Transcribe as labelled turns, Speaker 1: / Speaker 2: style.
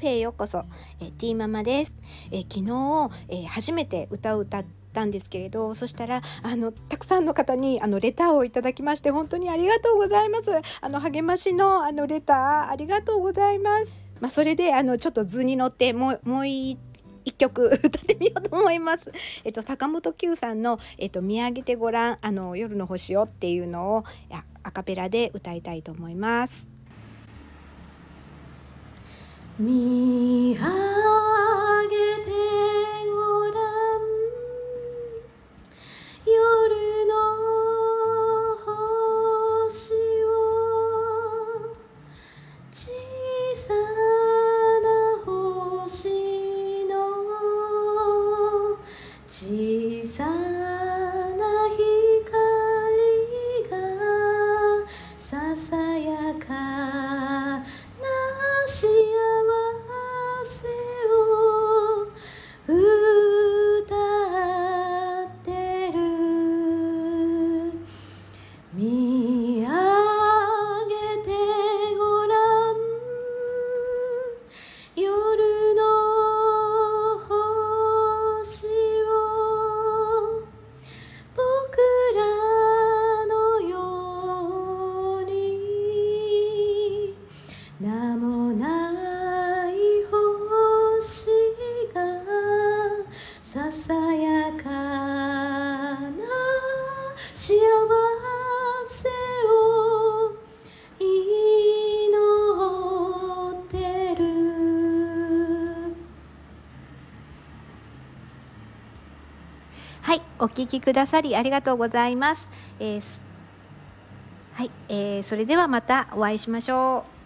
Speaker 1: へようこそ、えティーママです、え昨日、え初めて歌を歌ったんですけれどそしたらあのたくさんの方にあのレターをいただきまして本当にありがとうございますあの励ましのあのレターありがとうございますまあ、それであのちょっと図に乗ってもうもう一曲 歌ってみようと思います。えっと坂本九さんのえっと見上げてごらんあの夜の星をっていうのをアカペラで歌いたいと思います。見上げてごらん。夜の星を小さな星の小見上げてごらん夜の星を僕らのように名もない星がささやかな幸せはい、お聞きくださりありがとうございます。えーはい、えーそれではまたお会いしましょう。